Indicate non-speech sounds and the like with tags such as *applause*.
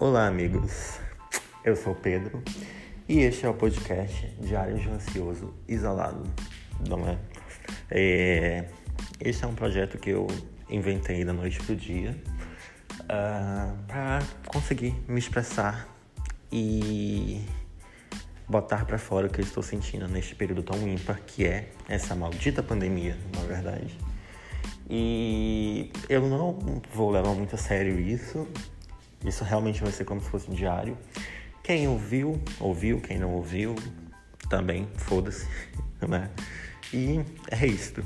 Olá, amigos. Eu sou Pedro e este é o podcast Diário de Ansioso Isolado, não é? é este é um projeto que eu inventei da noite pro dia uh, ah, para conseguir me expressar e botar para fora o que eu estou sentindo neste período tão ímpar que é essa maldita pandemia, na verdade. E eu não vou levar muito a sério isso. Isso realmente vai ser como se fosse um diário. Quem ouviu, ouviu. Quem não ouviu, também, foda-se, *laughs* né? E é isso.